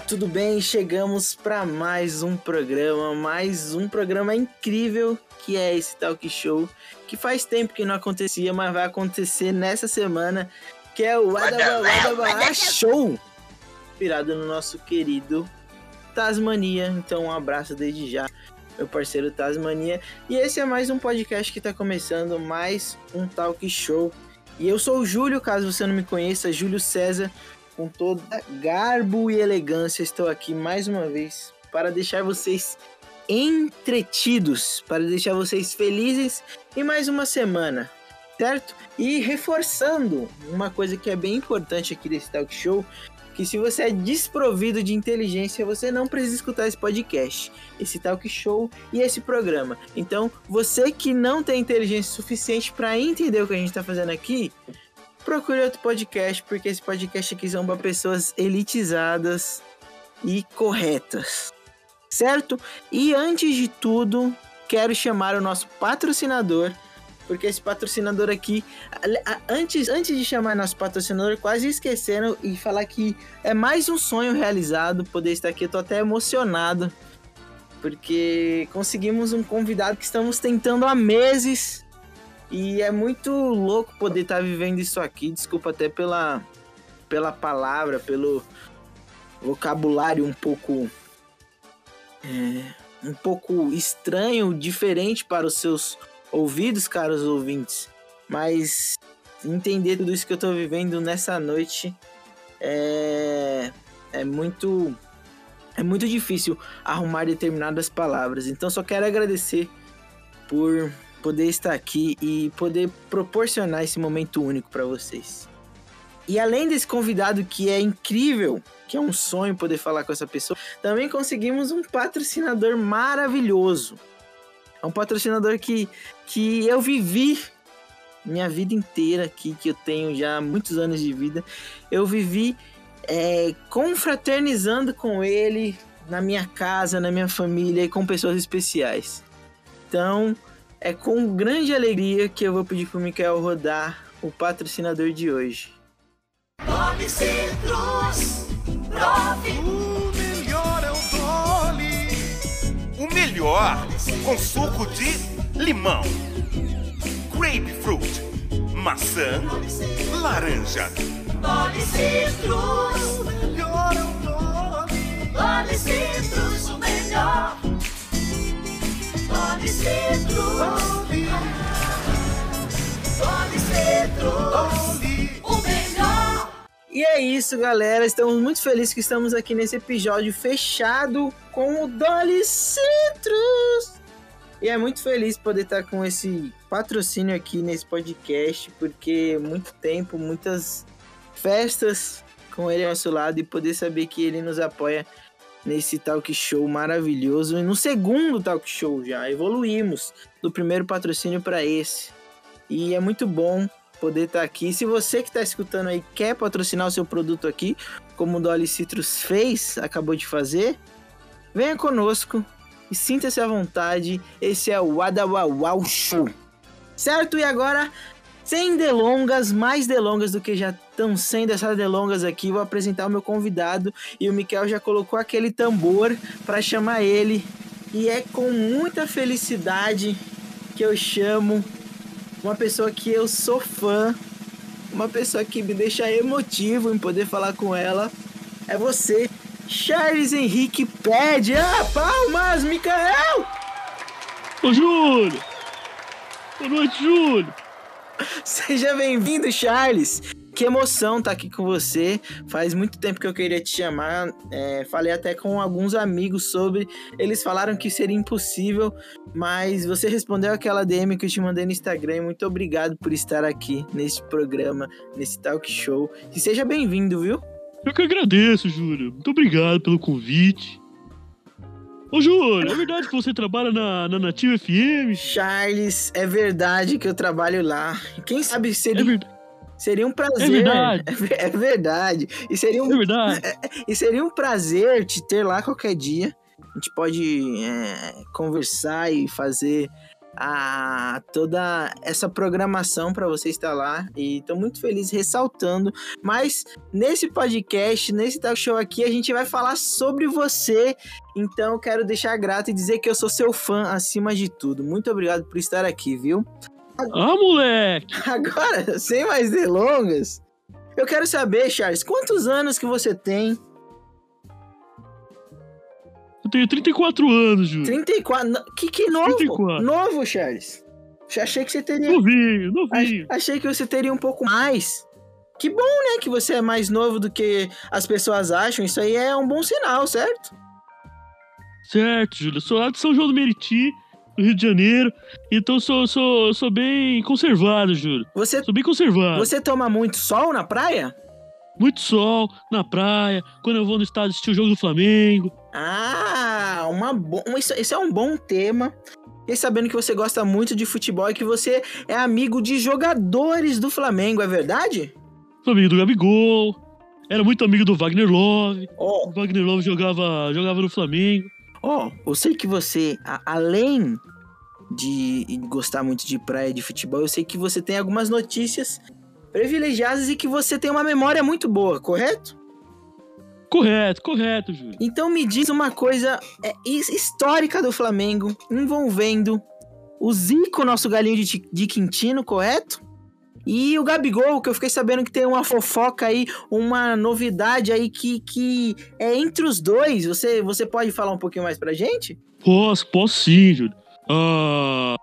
tudo bem? Chegamos para mais um programa, mais um programa incrível que é esse Talk Show, que faz tempo que não acontecia, mas vai acontecer nessa semana, que é o Adabala Show, inspirado no nosso querido Tasmania. Então, um abraço desde já, meu parceiro Tasmania. E esse é mais um podcast que está começando, mais um Talk Show. E eu sou o Júlio, caso você não me conheça, Júlio César com toda garbo e elegância, estou aqui mais uma vez para deixar vocês entretidos, para deixar vocês felizes em mais uma semana, certo? E reforçando uma coisa que é bem importante aqui desse talk show, que se você é desprovido de inteligência, você não precisa escutar esse podcast, esse talk show e esse programa. Então, você que não tem inteligência suficiente para entender o que a gente está fazendo aqui, procure outro podcast, porque esse podcast aqui são para pessoas elitizadas e corretas. Certo? E antes de tudo, quero chamar o nosso patrocinador, porque esse patrocinador aqui, antes, antes de chamar nosso patrocinador, quase esqueceram e falar que é mais um sonho realizado poder estar aqui. Eu tô até emocionado, porque conseguimos um convidado que estamos tentando há meses e é muito louco poder estar tá vivendo isso aqui. Desculpa até pela, pela palavra, pelo vocabulário um pouco. É, um pouco estranho, diferente para os seus ouvidos, caros ouvintes. Mas entender tudo isso que eu estou vivendo nessa noite é, é muito. É muito difícil arrumar determinadas palavras. Então só quero agradecer por poder estar aqui e poder proporcionar esse momento único para vocês. E além desse convidado que é incrível, que é um sonho poder falar com essa pessoa, também conseguimos um patrocinador maravilhoso. É um patrocinador que, que eu vivi minha vida inteira aqui, que eu tenho já muitos anos de vida. Eu vivi é, confraternizando com ele na minha casa, na minha família e com pessoas especiais. Então, é com grande alegria que eu vou pedir pro Mikael rodar o patrocinador de hoje. Dolly Citrus, prove. O melhor é o Dolly. O melhor com suco de limão, grapefruit, maçã, laranja. Dolly Citrus. O melhor é o Dolly. Dolly Citrus, o melhor. Dolly Citrus. O melhor. E é isso, galera. Estamos muito felizes que estamos aqui nesse episódio fechado com o Dolly Citrus. E é muito feliz poder estar com esse patrocínio aqui nesse podcast, porque muito tempo, muitas festas com ele ao nosso lado e poder saber que ele nos apoia nesse talk show maravilhoso. E no segundo talk show já evoluímos do primeiro patrocínio para esse. E é muito bom poder estar aqui. Se você que está escutando aí quer patrocinar o seu produto aqui, como o Dolly Citrus fez, acabou de fazer, venha conosco e sinta-se à vontade. Esse é o Adawawau Show. Certo? E agora, sem delongas, mais delongas do que já estão sendo essas delongas aqui, vou apresentar o meu convidado e o Miquel já colocou aquele tambor para chamar ele. E é com muita felicidade que eu chamo uma pessoa que eu sou fã, uma pessoa que me deixa emotivo em poder falar com ela. É você, Charles Henrique Pede. Ah, palmas, Micael! Ô, Júlio! Boa noite, Júlio! Seja bem-vindo, Charles. Que emoção estar aqui com você. Faz muito tempo que eu queria te chamar. É, falei até com alguns amigos sobre. Eles falaram que seria impossível, mas você respondeu aquela DM que eu te mandei no Instagram. Muito obrigado por estar aqui nesse programa, nesse talk show. E seja bem-vindo, viu? Eu que agradeço, Júlio. Muito obrigado pelo convite. Ô, Júlio, é verdade que você trabalha na, na Nativa FM? Charles, é verdade que eu trabalho lá. Quem sabe seria. É verdade. Seria um prazer. É verdade. É, verdade. E seria um, É verdade. e seria um prazer te ter lá qualquer dia. A gente pode é, conversar e fazer a toda essa programação para você estar lá e tô muito feliz ressaltando. Mas nesse podcast, nesse talk show aqui, a gente vai falar sobre você. Então eu quero deixar grato e dizer que eu sou seu fã acima de tudo. Muito obrigado por estar aqui, viu? Ah, moleque! Agora, sem mais delongas, eu quero saber, Charles, quantos anos que você tem? Eu tenho 34 anos, Júlio. 34. No- Que, que novo? 34. Novo, Charles. Achei que você teria. Novinho, novinho. Achei que você teria um pouco mais. Que bom, né? Que você é mais novo do que as pessoas acham. Isso aí é um bom sinal, certo? Certo, Júlio. Sou lá de São João do Meriti, do Rio de Janeiro. Então sou, sou, sou bem conservado, Júlio. Você, Sou bem conservado. você toma muito sol na praia? Muito sol, na praia, quando eu vou no estádio assistir o jogo do Flamengo. Ah, uma bo... isso, isso é um bom tema. E sabendo que você gosta muito de futebol e que você é amigo de jogadores do Flamengo, é verdade? Sou amigo do Gabigol. Era muito amigo do Wagner Love. Ó, O Wagner Love jogava, jogava no Flamengo. Ó, eu sei que você, a- além de gostar muito de praia e de futebol, eu sei que você tem algumas notícias privilegiadas e que você tem uma memória muito boa, correto? Correto, correto, Júlio. Então me diz uma coisa é, his- histórica do Flamengo envolvendo o Zico, nosso galinho de, de Quintino, correto? E o Gabigol, que eu fiquei sabendo que tem uma fofoca aí, uma novidade aí que, que é entre os dois. Você, você pode falar um pouquinho mais pra gente? Posso, posso sim, Júlio. Ah,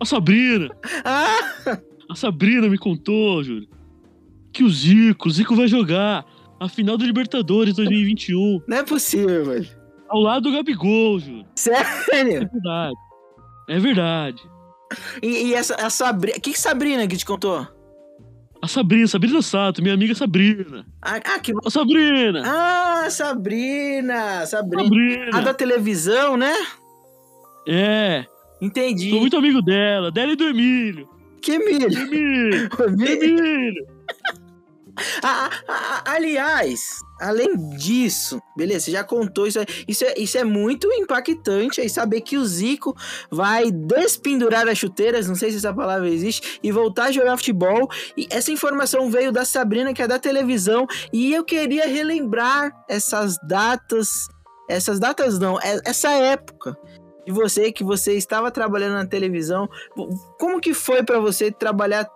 a Sabrina. Ah! A Sabrina me contou, Júlio, que o Zico, o Zico vai jogar a final da Libertadores 2021 Não é possível, velho. ao lado do Gabigol, Júlio. É Sério? verdade. É verdade. E, e essa a Sabrina. O que, que Sabrina que te contou? A Sabrina, Sabrina Sato, minha amiga Sabrina. Ah, ah, que. A Sabrina! Ah, Sabrina! Sabrina. Sabrina! A da televisão, né? É, Entendi. sou muito amigo dela, dela e do Emílio. Que milho? Emílio! Milho. Emílio! Aliás, além disso, beleza, você já contou isso. Isso é, isso é muito impactante aí saber que o Zico vai despendurar as chuteiras, não sei se essa palavra existe, e voltar a jogar futebol. E essa informação veio da Sabrina, que é da televisão, e eu queria relembrar essas datas. Essas datas não, é- essa época de você que você estava trabalhando na televisão. Como que foi pra você trabalhar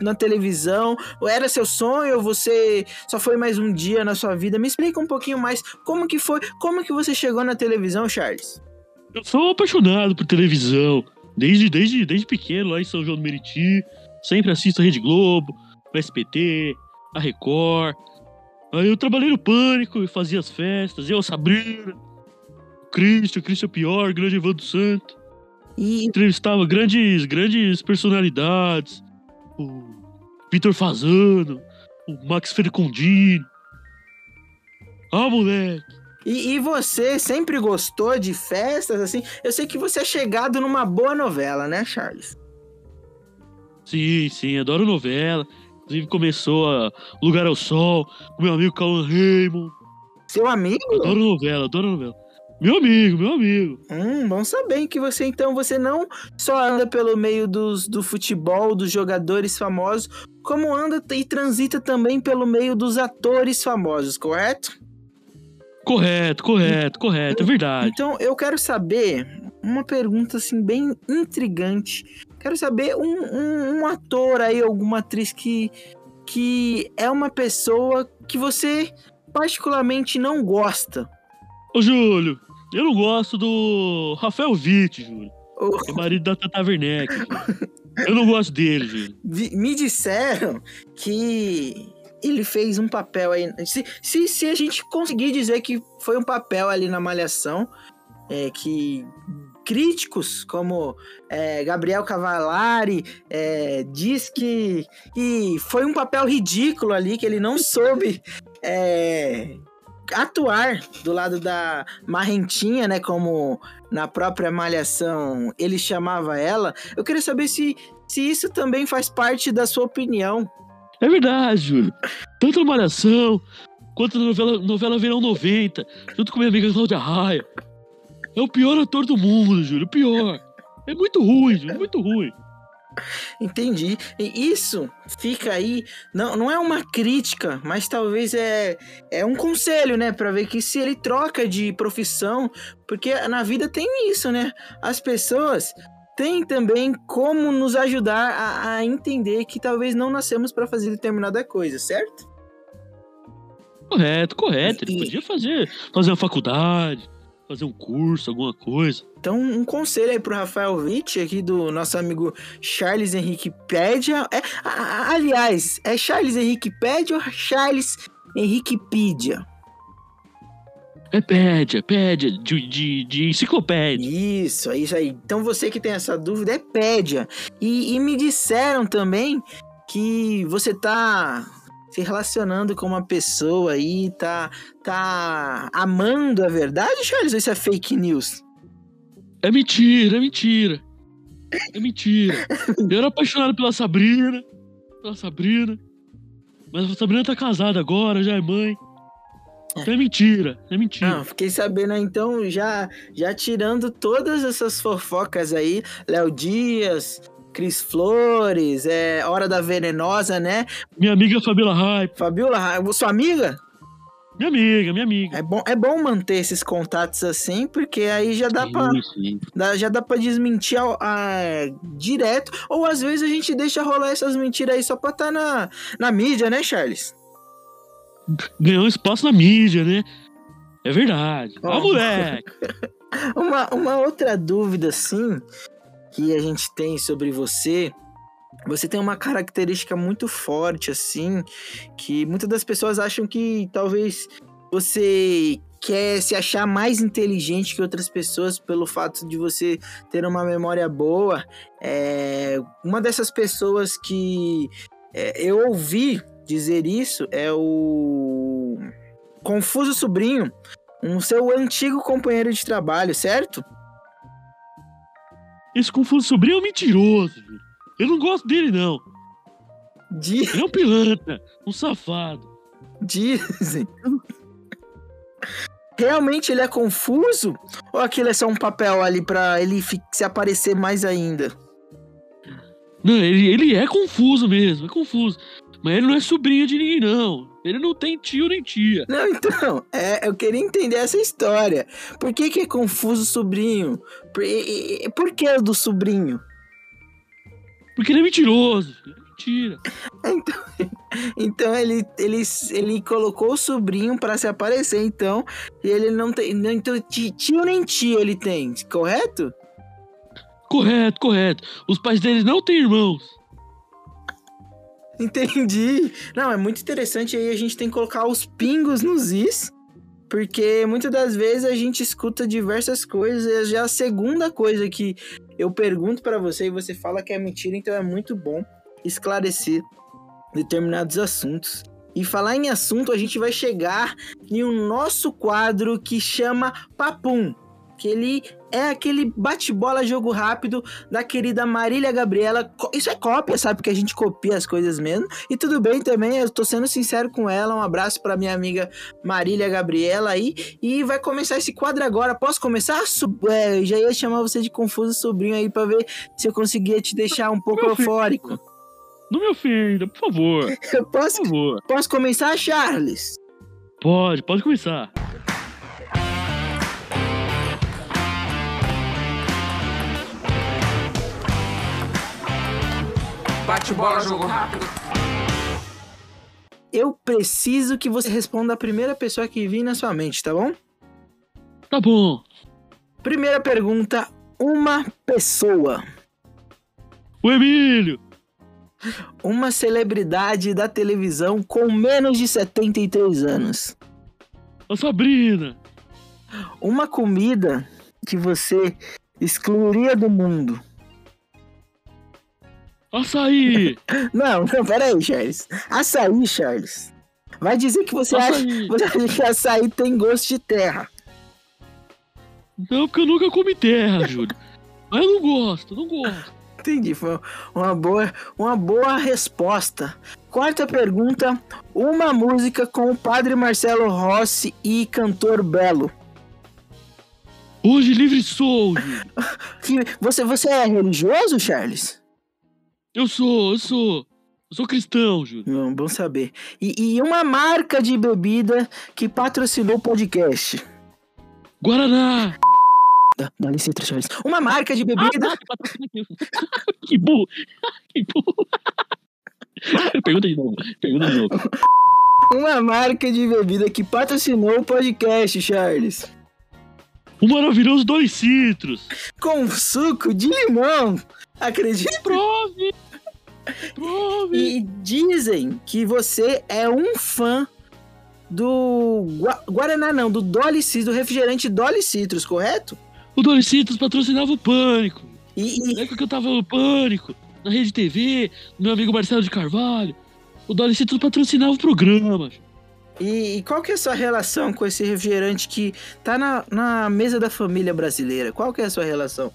na televisão? Ou era seu sonho ou você só foi mais um dia na sua vida? Me explica um pouquinho mais como que foi, como que você chegou na televisão, Charles? Eu sou apaixonado por televisão. Desde, desde, desde pequeno, lá em São João do Meriti. Sempre assisto a Rede Globo, o SPT, a Record. Aí eu trabalhei no Pânico e fazia as festas. Eu, a Sabrina, o Christian, o Christian Pior, o grande Evandro Santo. E Entrevistava grandes, grandes personalidades. O Vitor Fazano, o Max Fercondini. Ah, moleque. E, e você sempre gostou de festas, assim? Eu sei que você é chegado numa boa novela, né, Charles? Sim, sim, adoro novela. Inclusive começou a Lugar ao Sol, com meu amigo Cauã Raymond. Seu amigo? Adoro novela, adoro novela. Meu amigo, meu amigo. Hum, bom saber que você, então, você não só anda pelo meio dos, do futebol, dos jogadores famosos, como anda e transita também pelo meio dos atores famosos, correto? Correto, correto, correto, é verdade. Então, eu quero saber uma pergunta, assim, bem intrigante. Quero saber um, um, um ator aí, alguma atriz que, que é uma pessoa que você particularmente não gosta. Ô, Júlio, eu não gosto do Rafael Witt, Júlio. Ou- É marido da Tata Werneck. Eu não gosto dele, Júlio. Me disseram que ele fez um papel aí. Se, se, se a gente conseguir dizer que foi um papel ali na Malhação, é, que críticos como é, Gabriel Cavalari é, diz que, que foi um papel ridículo ali, que ele não soube é, atuar do lado da Marrentinha, né? Como na própria Malhação ele chamava ela. Eu queria saber se se isso também faz parte da sua opinião. É verdade, Júlio. Tanto na Malhação, quanto na novela, novela Verão 90, junto com minha amiga Cláudia Raia. É o pior ator do mundo, Júlio, o pior. É muito ruim, Júnior, é muito ruim. Entendi. E isso fica aí, não, não é uma crítica, mas talvez é, é um conselho, né? Pra ver que se ele troca de profissão, porque na vida tem isso, né? As pessoas têm também como nos ajudar a, a entender que talvez não nascemos para fazer determinada coisa, certo? Correto, correto. Ele podia fazer, fazer uma faculdade, fazer um curso, alguma coisa. Então, um conselho aí pro Rafael Witt, aqui do nosso amigo Charles Henrique Pédia. É, a- a- aliás, é Charles Henrique Pédia ou Charles Henriquepídia? É pédia, pédia, de, de, de enciclopédia. Isso, é isso aí. Então você que tem essa dúvida é Pédia. E, e me disseram também que você tá se relacionando com uma pessoa aí, tá, tá amando a verdade, Charles? Ou isso é fake news? É mentira, é mentira. É mentira. Eu era apaixonado pela Sabrina. Pela Sabrina. Mas a Sabrina tá casada agora, já é mãe. Então é mentira, é mentira. Não, fiquei sabendo então, já, já tirando todas essas fofocas aí, Léo Dias, Cris Flores, é Hora da Venenosa, né? Minha amiga Fabiola Hype. Fabiola, sua amiga? Minha amiga, minha amiga. É bom, é bom manter esses contatos assim, porque aí já dá pra, Sim, sim. dá- já dá pra desmentir a, a- direto, ou às vezes a gente deixa rolar essas mentiras aí só pra estar na, na mídia, né, Charles? Ganhou espaço na mídia, né? É verdade. Ó. Ah, moleque. Uma, uma outra dúvida, assim, que a gente tem sobre você. Você tem uma característica muito forte, assim, que muitas das pessoas acham que talvez você quer se achar mais inteligente que outras pessoas pelo fato de você ter uma memória boa. É, uma dessas pessoas que é, eu ouvi dizer isso é o Confuso Sobrinho, um seu antigo companheiro de trabalho, certo? Esse confuso sobrinho é um mentiroso. Eu não gosto dele, não. Di- Ele é um pilantra, um safado. Dizem. Realmente ele é confuso? Ou aquilo é só um papel ali pra ele se aparecer mais ainda? Não, ele, ele é confuso mesmo, é confuso. Mas ele não é sobrinho de ninguém, não. Ele não tem tio nem tia. Não, então, é, eu queria entender essa história. Por que, que é confuso o sobrinho? Por, e- e- por que o do sobrinho? Porque ele é mentiroso. É mentira. Então, então ele, ele, ele colocou o sobrinho pra se aparecer, então. E ele não tem. não- Então, ti- tio nem tia ele tem, correto? Correto, correto. Os pais deles não têm irmãos. Entendi. Não, é muito interessante aí a gente tem que colocar os pingos nos is, porque muitas das vezes a gente escuta diversas coisas, e já a segunda coisa que eu pergunto pra você e você fala que é mentira, então é muito bom esclarecer determinados assuntos. E falar em assunto, a gente vai chegar em um nosso quadro que chama Papum, que ele é aquele bate-bola jogo rápido da querida Marília Gabriela. Isso é cópia, sabe? Porque a gente copia as coisas mesmo. E tudo bem também, eu tô sendo sincero com ela. Um abraço pra minha amiga Marília Gabriela aí. E vai começar esse quadro agora. Posso começar? É, já ia chamar você de confuso sobrinho aí pra ver se eu conseguia te deixar um pouco Meu filho. eufórico. Não me ofenda, por favor. Posso, Por favor. posso começar, Charles? Pode, pode começar. Bate bola, jogo rápido. Eu preciso que você responda a primeira pessoa que vir na sua mente, tá bom? Tá bom. Primeira pergunta: uma pessoa. O Emílio. Uma celebridade da televisão com menos de 73 anos. A Sabrina. Uma comida que você excluiria do mundo. Açaí. Não, não, peraí, Charles. Açaí, Charles. Vai dizer que você acha, você acha que açaí tem gosto de terra. Não, porque eu nunca comi terra, Júlio. Mas eu não gosto, não gosto. Entendi, foi uma boa, uma boa resposta. Quarta pergunta: uma música com o padre Marcelo Rossi e cantor Belo. Hoje livre sou, Você, você é religioso, Charles? Eu sou, eu sou. Eu sou cristão, Júlio. Não, bom saber. E, e uma marca de bebida que patrocinou o podcast. Guaraná! Dá, licença, Charles. Uma marca de bebida. que burro! Que burro! Pergunta de novo. Pergunta de novo. Uma marca de bebida que patrocinou o podcast, Charles. O maravilhoso Dolly Citrus. Com suco de limão. Acredita? Prove! Prove! E dizem que você é um fã do Gua- Guaraná, não, do Dolly Citrus, do refrigerante Dolly Citrus, correto? O Dolly Citrus patrocinava o Pânico. E, Na época que eu tava no Pânico, na Rede TV, meu amigo Marcelo de Carvalho, o Dolly Citrus patrocinava o programa. e- e qual que é a sua relação com esse refrigerante que tá na, na mesa da família brasileira? Qual que é a sua relação?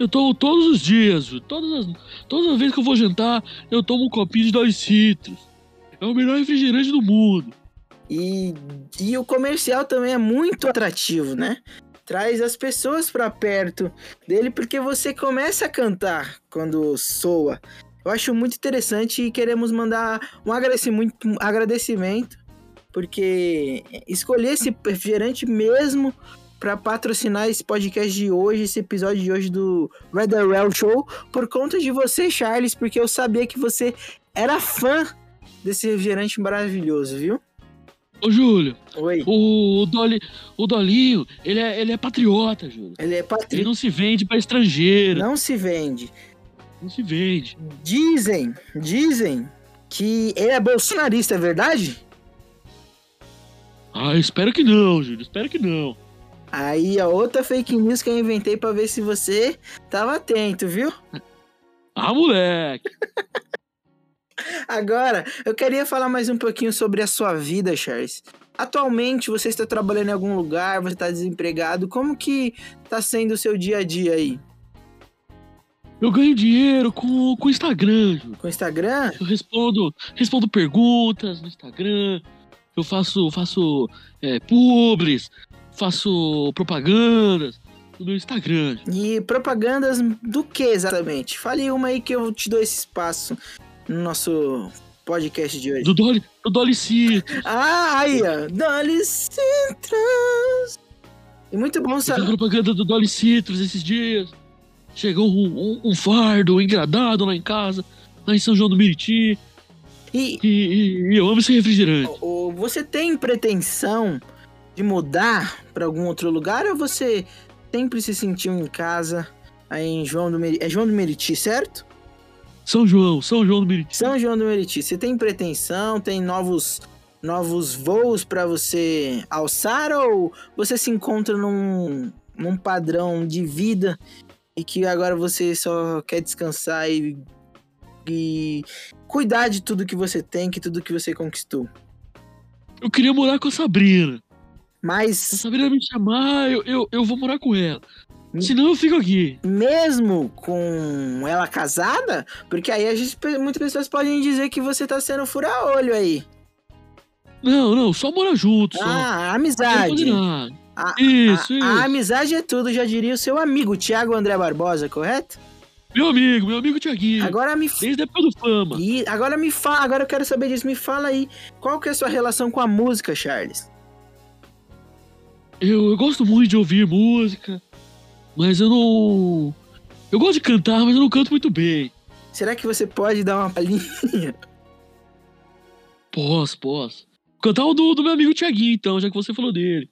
Eu tomo todos os dias, todas as, todas as vezes que eu vou jantar, eu tomo um copinho de Dolly Citrus. É o melhor refrigerante do mundo. E, e o comercial também é muito atrativo, né? Traz as pessoas pra perto dele porque você começa a cantar quando soa. Eu acho muito interessante e queremos mandar um agradecimento, um agradecimento porque escolher esse refrigerante mesmo para patrocinar esse podcast de hoje, esse episódio de hoje do Red Well Show, por conta de você, Charles, porque eu sabia que você era fã desse refrigerante maravilhoso, viu? Ô, Júlio, Oi. o, o, Dolly, o Dolinho, ele é, ele é patriota, Júlio. Ele é Ele patriota. não se vende pra estrangeiro. Não se vende. Não se vende. Dizem, dizem que ele é bolsonarista, é verdade? Ah, espero que não, Júlio. Espero que não. Aí a outra fake news que eu inventei pra ver se você tava atento, viu? Ah, moleque. Agora, eu queria falar mais um pouquinho sobre a sua vida, Charles. Atualmente você está trabalhando em algum lugar, você está desempregado. Como que tá sendo o seu dia a dia aí? Eu ganho dinheiro com o Instagram. Com o Instagram? Eu respondo, respondo perguntas no Instagram. Eu faço, faço é, publis, faço propagandas no Instagram. E propagandas do que exatamente? Fale uma aí que eu te dou esse espaço no nosso podcast de hoje. Do Dolly, do Dolly Citrus. Ah, aí, ó. Dolly Citrus. E muito bom saber. propaganda do Dolly Citrus esses dias. Chegou um, um- um fardo engradado lá em casa, lá em São João do Meriti. E E, e- eu amo esse refrigerante. você tem pretensão de mudar para algum outro lugar ou você sempre se sentiu em casa aí em João do Meriti? É João do Meriti, certo? São João, São João do Meriti. São João do Meriti. Você tem pretensão, tem novos novos voos para você alçar ou você se encontra num, num padrão de vida e que agora você só quer descansar e, e cuidar de tudo que você tem, que tudo que você conquistou? Eu queria morar com a Sabrina. Se a Mas Sabrina me chamar, eu, eu, eu vou morar com ela. Senão eu fico aqui. mesmo com ela casada, porque aí a gente, muitas pessoas podem dizer que você tá sendo fura-olho aí. Não, não, só morar junto. Só. Ah, amizade. A- Isso, A, isso. a amizade é tudo, já diria o seu amigo, Thiago André Barbosa, correto? Meu amigo, meu amigo Tiaguinho. Agora me Desde a época do fama. e agora me fala, agora eu quero saber disso, me fala aí, qual que é a sua relação com a música, Charles? Eu, eu gosto muito de ouvir música, mas eu não. Eu gosto de cantar, mas eu não canto muito bem. Será que você pode dar uma palhinha? Posso, posso. Cantar o do, do meu amigo Tiaguinho, então, já que você falou dele.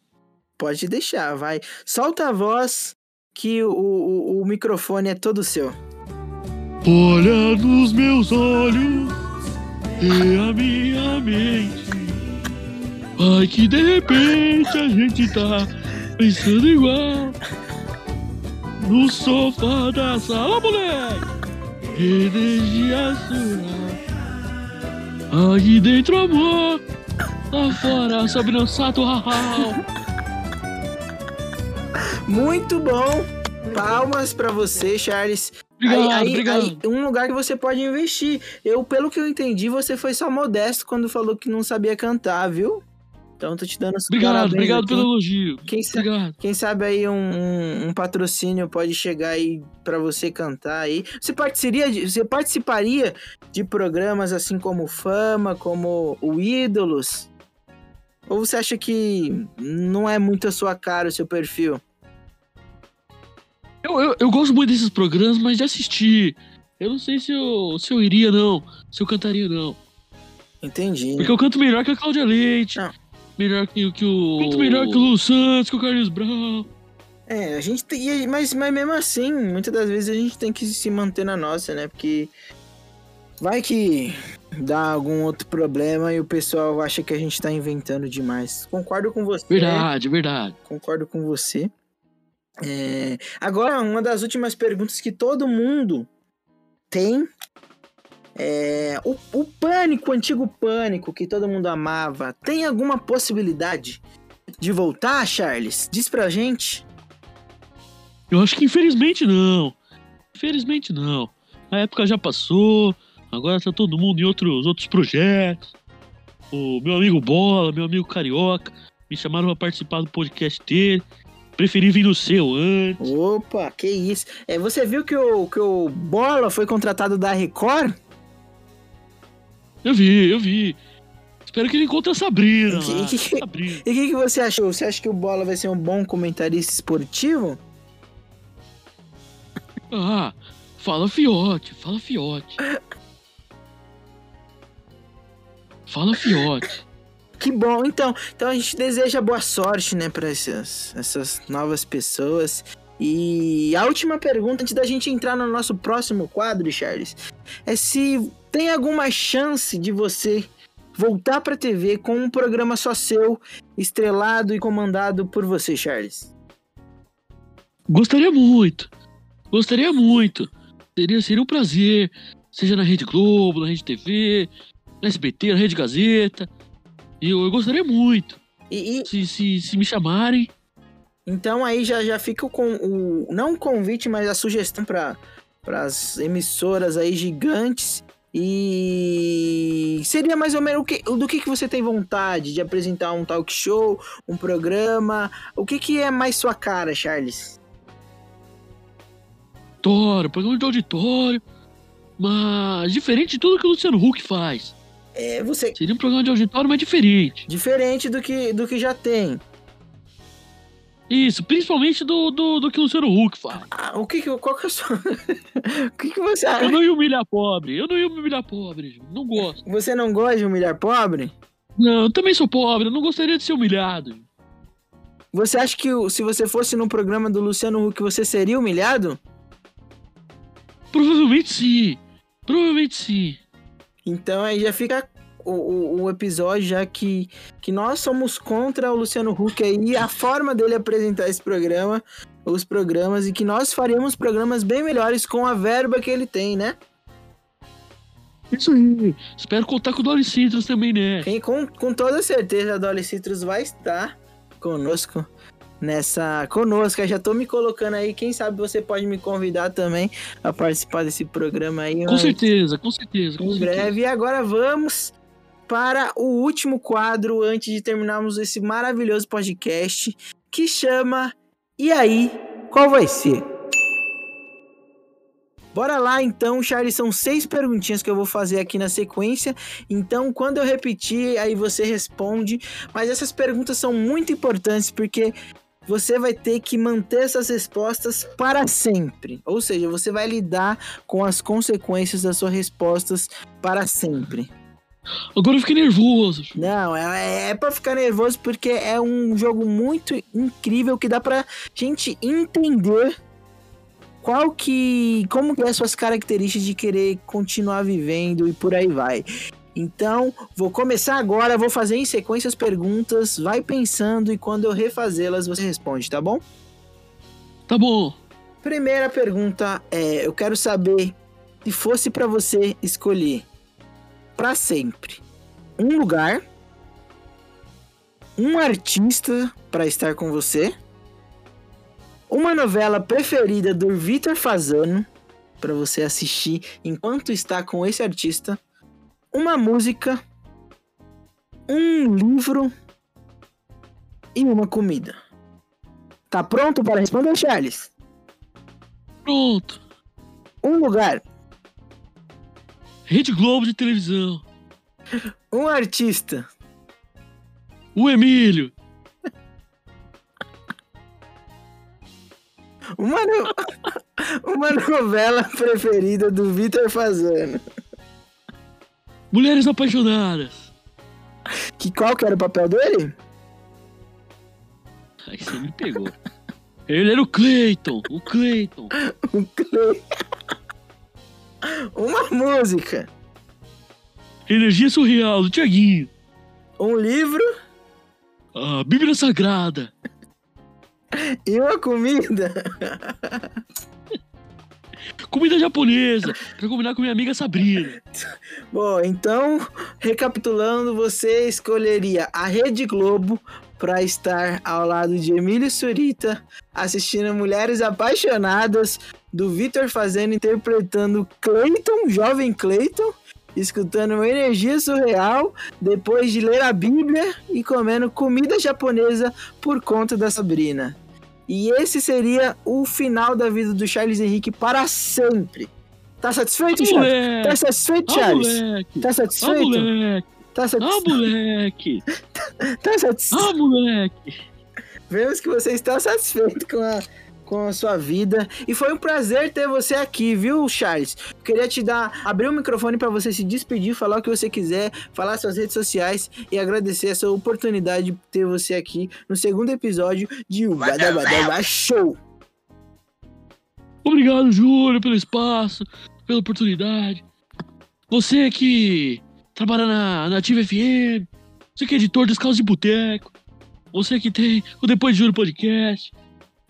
Pode deixar, vai. Solta a voz que o, o, o microfone é todo seu. Olha nos meus olhos e a minha mente. Vai que de repente a gente tá pensando igual. No sofá da sala, moleque. Energia sua. Aqui dentro amor. Lá fora, sobre o sato. Muito bom. Palmas pra você, Charles. Obrigado, aí, aí- obrigado. aí, um lugar que você pode investir. Eu, pelo que eu entendi, você foi só modesto quando falou que não sabia cantar, viu? Então tô te dando os Obrigado, obrigado aqui. pelo elogio. Quem sa- Obrigado. Quem sabe aí um, um- um patrocínio pode chegar aí pra você cantar aí. Você participaria, de, você participaria de programas assim como Fama, como o Ídolos? Ou você acha que não é muito a sua cara o seu perfil? Eu, eu, eu gosto muito desses programas, mas de assistir. Eu não sei se eu, se eu iria, não. Se eu cantaria, não. Entendi. Porque eu canto melhor que a Cláudia Leite. Não. Melhor que, que o. Canto melhor que o Lu Santos, que o Carlos Brown. É, a gente tem. Mas, mas mesmo assim, muitas das vezes a gente tem que se manter na nossa, né? Porque vai que dá algum outro problema e o pessoal acha que a gente tá inventando demais. Concordo com você. Verdade, verdade. Concordo com você. É, Agora, uma das últimas perguntas que todo mundo tem é o, o pânico, o antigo pânico que todo mundo amava, tem alguma possibilidade de voltar, Charles? Diz pra gente. Eu acho que infelizmente não. Infelizmente não. A época já passou. Agora tá todo mundo em outros, outros projetos. O meu amigo Bola, meu amigo Carioca, me chamaram pra participar do podcast dele. Preferi vir no seu antes. Opa, que isso. É, você viu que o, que o Bola foi contratado da Record? Eu vi, eu vi. Espero que ele encontre a Sabrina. Que- que-. E o que, que você achou? Você acha que o Bola vai ser um bom comentarista esportivo? Ah, fala fiote, fala fiote. Fala fiote. Que bom, então. Então a gente deseja boa sorte, né, para essas, essas novas pessoas. E a última pergunta, antes da gente entrar no nosso próximo quadro, Charles, é se tem alguma chance de você voltar pra TV com um programa só seu, estrelado e comandado por você, Charles. Gostaria muito. Gostaria muito. Seria, seria um prazer. Seja na Rede Globo, na Rede TV, na SBT, na Rede Gazeta. Eu, eu gostaria muito. E, e- Se, se, se me chamarem. então aí já, já fica com o não o convite, mas a sugestão para as emissoras aí gigantes. E seria mais ou menos o que, do que, que você tem vontade de apresentar um talk show, um programa? O que, que é mais sua cara, Charles? Auditório, programa de auditório. Mas diferente de tudo que o Luciano Huck faz. É, você Seria um programa de auditório, mas diferente. diferente do que, do que já tem. Isso, principalmente do, do, do que o Luciano Huck faz. Ah, o que qual que é a sua O que que você Eu acha? não ia humilhar pobre. Eu não ia humilhar pobre. Não gosto. Você não gosta de humilhar pobre? Não, eu também sou pobre. Eu não gostaria de ser humilhado. Você acha que se você fosse no programa do Luciano Huck, você seria humilhado? Provavelmente sim. Provavelmente sim. Então aí já fica o, o, o episódio, já que, que nós somos contra o Luciano Huck aí, e a forma dele apresentar esse programa, os programas, e que nós faríamos programas bem melhores com a verba que ele tem, né? Isso aí. Espero contar com o Dolly Citrus também, né? Quem, com, com toda certeza a Dolly Citrus vai estar conosco nessa. Conosco, eu já tô me colocando aí. Quem sabe você pode me convidar também a participar desse programa aí. Com mas- certeza, com certeza. Com em certeza. breve. E agora vamos para o último quadro antes de terminarmos esse maravilhoso podcast que chama E aí, qual vai ser? Bora lá então, Charlie, são seis perguntinhas que eu vou fazer aqui na sequência. Então, quando eu repetir, aí você responde. Mas essas perguntas são muito importantes porque você vai ter que manter essas respostas para sempre. Ou seja, você vai lidar com as consequências das suas respostas para sempre. Agora eu fiquei nervoso. Não, é, é para ficar nervoso porque é um jogo muito incrível que dá pra gente entender qual que como que é as suas características de querer continuar vivendo e por aí vai. Então, vou começar agora, vou fazer em sequência as perguntas, vai pensando e quando eu refazê-las você responde, tá bom? Tá bom. Primeira pergunta é, eu quero saber se fosse pra você escolher pra sempre um lugar, um artista pra estar com você, uma novela preferida do Vitor Fazano pra você assistir enquanto está com esse artista, uma música, um livro e uma comida. Tá pronto para responder, Charles? Pronto. Um lugar, Rede Globo de televisão. um artista, O Emílio. uma, no- uma novela preferida do Vitor Fazano. Mulheres apaixonadas. Que qual que era o papel dele? Ai, você me pegou. Ele era o Cleiton. O Cleiton. O Clay. Uma música, Energia surreal do Tiaguinho. um livro A Bíblia Sagrada. e uma comida. Comida japonesa. Pra combinar com minha amiga Sabrina. Bom, então, recapitulando, você escolheria a Rede Globo para estar ao lado de Emílio Surita, assistindo Mulheres Apaixonadas, do Vitor Fazendo interpretando Clayton, jovem Clayton, escutando uma energia surreal, depois de ler a Bíblia e comendo comida japonesa por conta da Sabrina. E esse seria o final da vida do Charles Henrique para sempre. Tá satisfeito, Ah, Charles? Tá satisfeito, Ah, Charles? Tá Ah, satisfeito? Tá Ah, satisfeito? moleque. Tá satisfeito? Ah, moleque. Vemos que você está satisfeito com a, com a sua vida. E foi um prazer ter você aqui, viu, Charles? Queria te dar, abrir o microfone para você se despedir, falar o que você quiser, falar suas redes sociais e agradecer essa oportunidade de ter você aqui no segundo episódio de O Badabadaba Show. Obrigado, Júlio, pelo espaço, pela oportunidade. Você que trabalha na Nativa FM, você que é editor dos Caos de Boteco, você que tem o Depois de Júlio Podcast.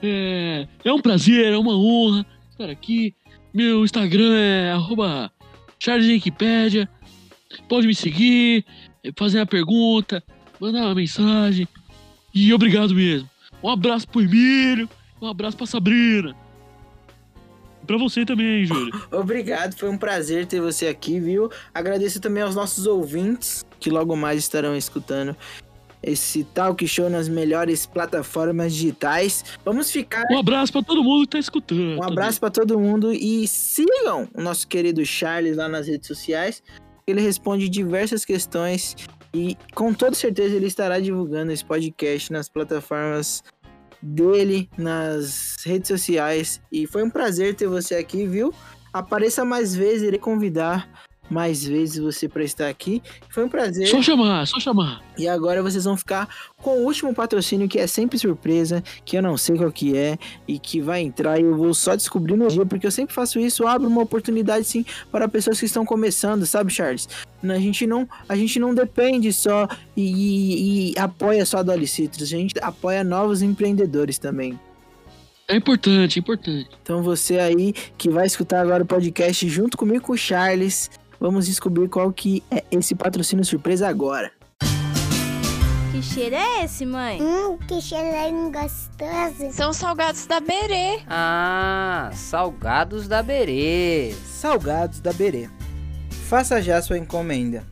É, é um prazer, é uma honra estar aqui. Meu Instagram é arroba. Pode me seguir, fazer uma pergunta, mandar uma mensagem. E obrigado mesmo. Um abraço pro Emílio, um abraço pra Sabrina. Pra você também, Júlio. Obrigado, foi um prazer ter você aqui, viu? Agradeço também aos nossos ouvintes que logo mais estarão escutando esse talk show nas melhores plataformas digitais. Vamos ficar Um abraço pra todo mundo que tá escutando. Um abraço pra todo mundo e sigam o nosso querido Charles lá nas redes sociais. Ele responde diversas questões e com toda certeza ele estará divulgando esse podcast nas plataformas dele, nas redes sociais. E foi um prazer ter você aqui, viu? Apareça mais vezes, irei convidar mais vezes você para estar aqui. Foi um prazer. Só chamar, só chamar. E agora vocês vão ficar com o último patrocínio que é sempre surpresa, que eu não sei qual que é e que vai entrar e eu vou só descobrir no dia, porque eu sempre faço isso, abro uma oportunidade sim para pessoas que estão começando, sabe, Charles? A gente não, a gente não depende só e, e- e apoia só a Dolly Citrus, a gente apoia novos empreendedores também. É importante, é importante. Então você aí que vai escutar agora o podcast junto comigo com o Charles, vamos descobrir qual que é esse patrocínio surpresa agora. Que cheiro é esse, mãe? Hum, que cheirinho gostoso. São os salgados da Berê. Ah, salgados da Berê. Salgados da Berê. Faça já sua encomenda.